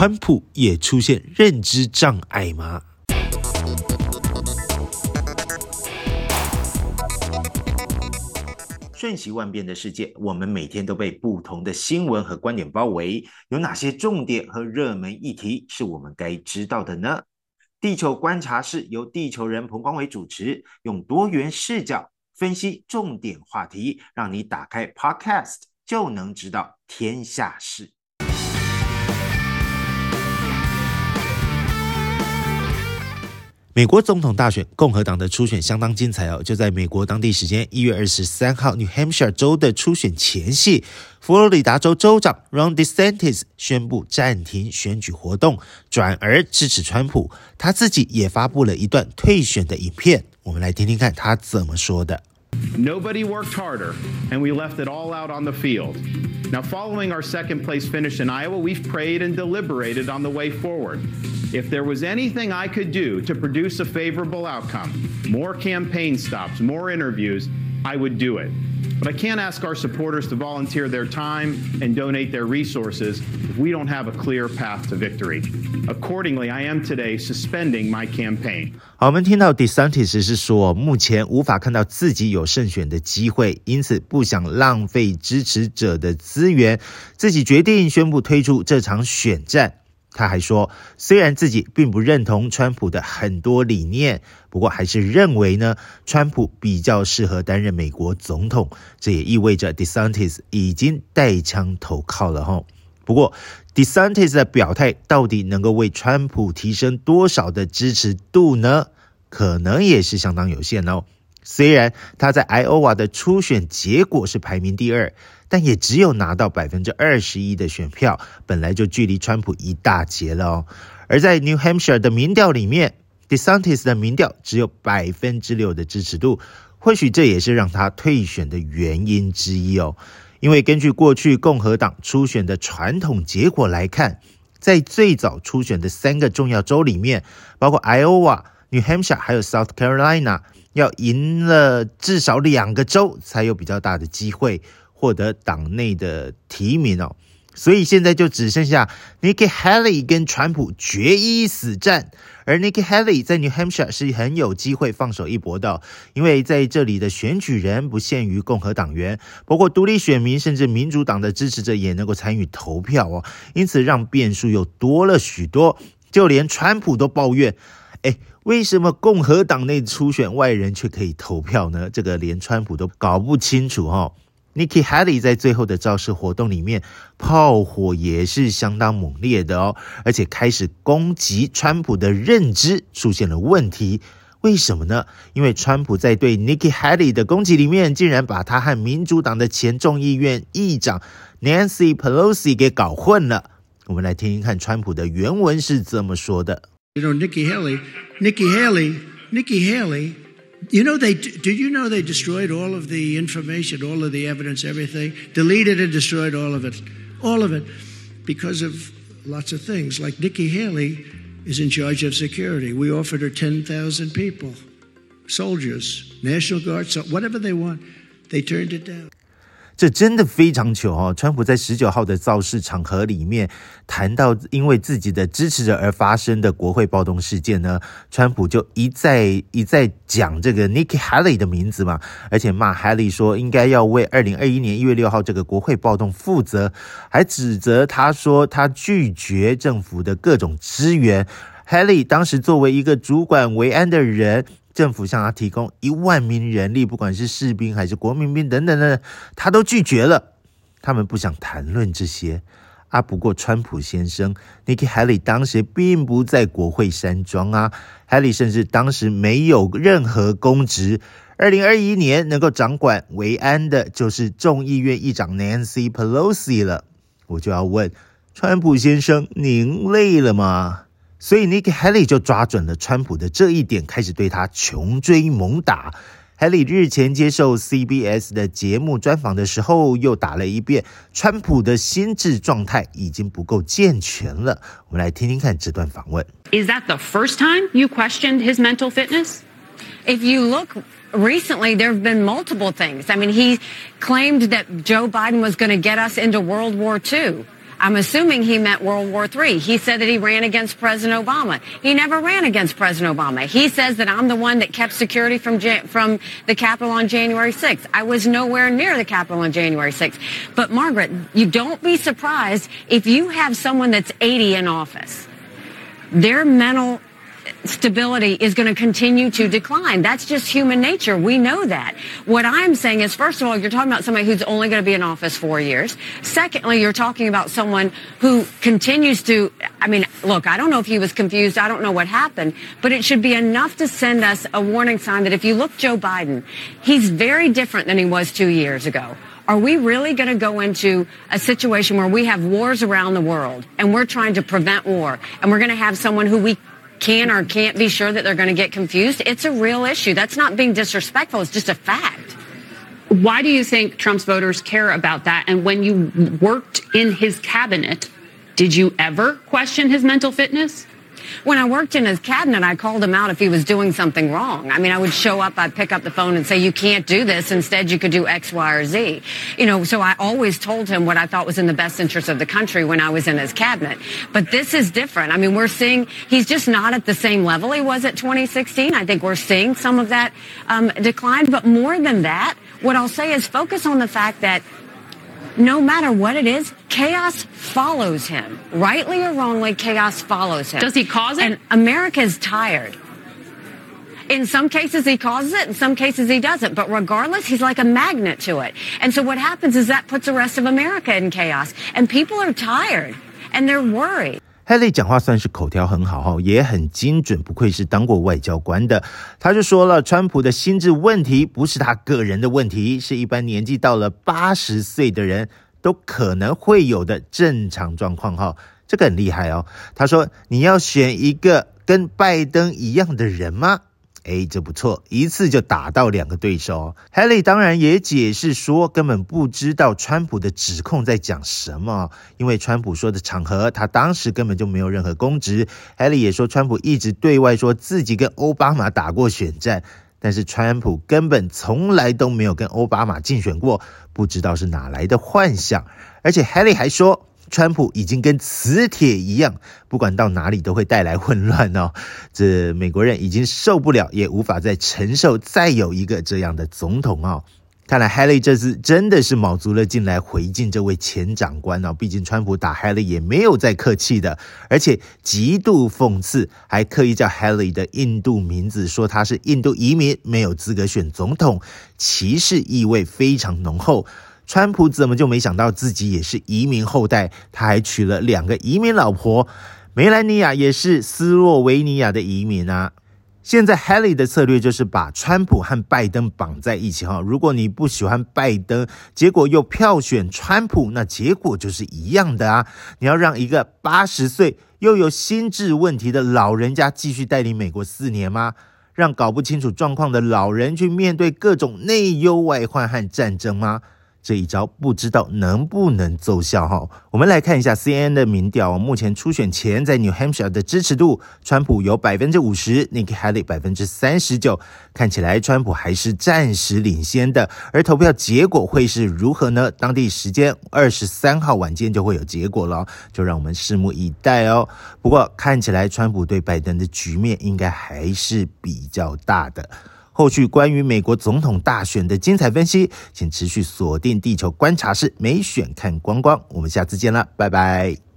川普也出现认知障碍吗？瞬息万变的世界，我们每天都被不同的新闻和观点包围。有哪些重点和热门议题是我们该知道的呢？地球观察室由地球人彭光伟主持，用多元视角分析重点话题，让你打开 Podcast 就能知道天下事。美国总统大选，共和党的初选相当精彩哦！就在美国当地时间一月二十三号，New Hampshire 州的初选前夕，佛罗里达州州长 Ron DeSantis 宣布暂停选举活动，转而支持川普。他自己也发布了一段退选的影片，我们来听听看他怎么说的。Nobody worked harder, and we left it all out on the field. Now, following our second place finish in Iowa, we've prayed and deliberated on the way forward. If there was anything I could do to produce a favorable outcome, more campaign stops, more interviews, I would do it. But I can't ask our supporters to volunteer their time and donate their resources if we don't have a clear path to victory. Accordingly, I am today suspending my campaign. 好，我们听到 DeSantis 是说，目前无法看到自己有胜选的机会，因此不想浪费支持者的资源，自己决定宣布退出这场选战。 他还说，虽然自己并不认同川普的很多理念，不过还是认为呢，川普比较适合担任美国总统。这也意味着 DeSantis 已经带枪投靠了哈。不过，DeSantis 的表态到底能够为川普提升多少的支持度呢？可能也是相当有限哦。虽然他在 Iowa 的初选结果是排名第二。但也只有拿到百分之二十一的选票，本来就距离川普一大截了哦。而在 New Hampshire 的民调里面，DeSantis 的民调只有百分之六的支持度，或许这也是让他退选的原因之一哦。因为根据过去共和党初选的传统结果来看，在最早初选的三个重要州里面，包括 Iowa、New Hampshire 还有 South Carolina，要赢了至少两个州才有比较大的机会。获得党内的提名哦，所以现在就只剩下 Nikki Haley 跟川普决一死战，而 Nikki Haley 在 New Hampshire 是很有机会放手一搏的，因为在这里的选举人不限于共和党员，包括独立选民甚至民主党的支持者也能够参与投票哦，因此让变数又多了许多，就连川普都抱怨，哎，为什么共和党内初选外人却可以投票呢？这个连川普都搞不清楚哈。Nikki Haley 在最后的造势活动里面，炮火也是相当猛烈的哦，而且开始攻击川普的认知出现了问题。为什么呢？因为川普在对 Nikki Haley 的攻击里面，竟然把他和民主党的前众议院议长 Nancy Pelosi 给搞混了。我们来听听看川普的原文是怎么说的。You know, Nikki Haley, Nikki Haley, Nikki Haley. You know, they did you know they destroyed all of the information, all of the evidence, everything, deleted and destroyed all of it, all of it, because of lots of things. Like Nikki Haley is in charge of security. We offered her 10,000 people, soldiers, National Guard, so whatever they want. They turned it down. 这真的非常糗哦！川普在十九号的造势场合里面谈到因为自己的支持者而发生的国会暴动事件呢，川普就一再一再讲这个 Nikki Haley 的名字嘛，而且骂 Haley 说应该要为二零二一年一月六号这个国会暴动负责，还指责他说他拒绝政府的各种支援。Haley 当时作为一个主管维安的人。政府向他提供一万名人力，不管是士兵还是国民兵等等的，他都拒绝了。他们不想谈论这些啊。不过，川普先生，Nikki Haley 当时并不在国会山庄啊。Haley 甚至当时没有任何公职。二零二一年能够掌管维安的，就是众议院议长 Nancy Pelosi 了。我就要问川普先生，您累了吗？所以，Nikki Haley 就抓准了川普的这一点，开始对他穷追猛打。Haley 日前接受 CBS 的节目专访的时候，又打了一遍，川普的心智状态已经不够健全了。我们来听听看这段访问。Is that the first time you questioned his mental fitness? If you look recently, there have been multiple things. I mean, he claimed that Joe Biden was going to get us into World War II. I'm assuming he meant World War III. He said that he ran against President Obama. He never ran against President Obama. He says that I'm the one that kept security from from the Capitol on January 6th. I was nowhere near the Capitol on January 6th. But Margaret, you don't be surprised if you have someone that's 80 in office. Their mental stability is going to continue to decline. That's just human nature. We know that. What I'm saying is, first of all, you're talking about somebody who's only going to be in office four years. Secondly, you're talking about someone who continues to, I mean, look, I don't know if he was confused. I don't know what happened, but it should be enough to send us a warning sign that if you look Joe Biden, he's very different than he was two years ago. Are we really going to go into a situation where we have wars around the world and we're trying to prevent war and we're going to have someone who we can or can't be sure that they're going to get confused. It's a real issue. That's not being disrespectful. It's just a fact. Why do you think Trump's voters care about that? And when you worked in his cabinet, did you ever question his mental fitness? When I worked in his cabinet, I called him out if he was doing something wrong. I mean, I would show up, I'd pick up the phone and say, you can't do this. Instead, you could do X, Y, or Z. You know, so I always told him what I thought was in the best interest of the country when I was in his cabinet. But this is different. I mean, we're seeing he's just not at the same level he was at 2016. I think we're seeing some of that um, decline. But more than that, what I'll say is focus on the fact that no matter what it is, chaos follows him. Rightly or wrongly, chaos follows him. Does he cause it? And America is tired. In some cases, he causes it. In some cases, he doesn't. But regardless, he's like a magnet to it. And so what happens is that puts the rest of America in chaos. And people are tired and they're worried. Haley 讲话算是口条很好哈，也很精准，不愧是当过外交官的。他就说了，川普的心智问题不是他个人的问题，是一般年纪到了八十岁的人都可能会有的正常状况哈。这个很厉害哦。他说，你要选一个跟拜登一样的人吗？哎，这不错，一次就打到两个对手。Haley 当然也解释说，根本不知道川普的指控在讲什么，因为川普说的场合，他当时根本就没有任何公职。Haley 也说，川普一直对外说自己跟奥巴马打过选战，但是川普根本从来都没有跟奥巴马竞选过，不知道是哪来的幻想。而且 Haley 还说。川普已经跟磁铁一样，不管到哪里都会带来混乱哦。这美国人已经受不了，也无法再承受再有一个这样的总统哦。看来 Haley 这次真的是卯足了劲来回敬这位前长官哦。毕竟川普打 Haley 也没有再客气的，而且极度讽刺，还刻意叫 Haley 的印度名字，说他是印度移民，没有资格选总统，歧视意味非常浓厚。川普怎么就没想到自己也是移民后代？他还娶了两个移民老婆，梅兰妮亚也是斯洛维尼亚的移民啊。现在 Haley 的策略就是把川普和拜登绑在一起哈。如果你不喜欢拜登，结果又票选川普，那结果就是一样的啊。你要让一个八十岁又有心智问题的老人家继续带领美国四年吗？让搞不清楚状况的老人去面对各种内忧外患和战争吗？这一招不知道能不能奏效哈？我们来看一下 CNN 的民调，目前初选前在 New Hampshire 的支持度，川普有百分之五十，Nikki Haley 百分之三十九，看起来川普还是暂时领先的。而投票结果会是如何呢？当地时间二十三号晚间就会有结果了，就让我们拭目以待哦。不过看起来川普对拜登的局面应该还是比较大的。后续关于美国总统大选的精彩分析，请持续锁定地球观察室，美选看光光。我们下次见了，拜拜。